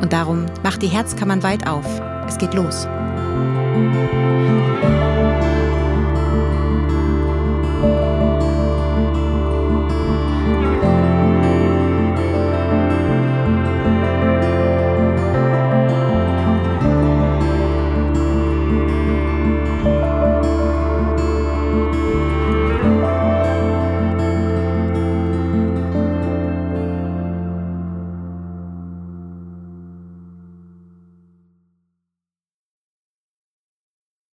Und darum macht die Herzkammern weit auf. Es geht los.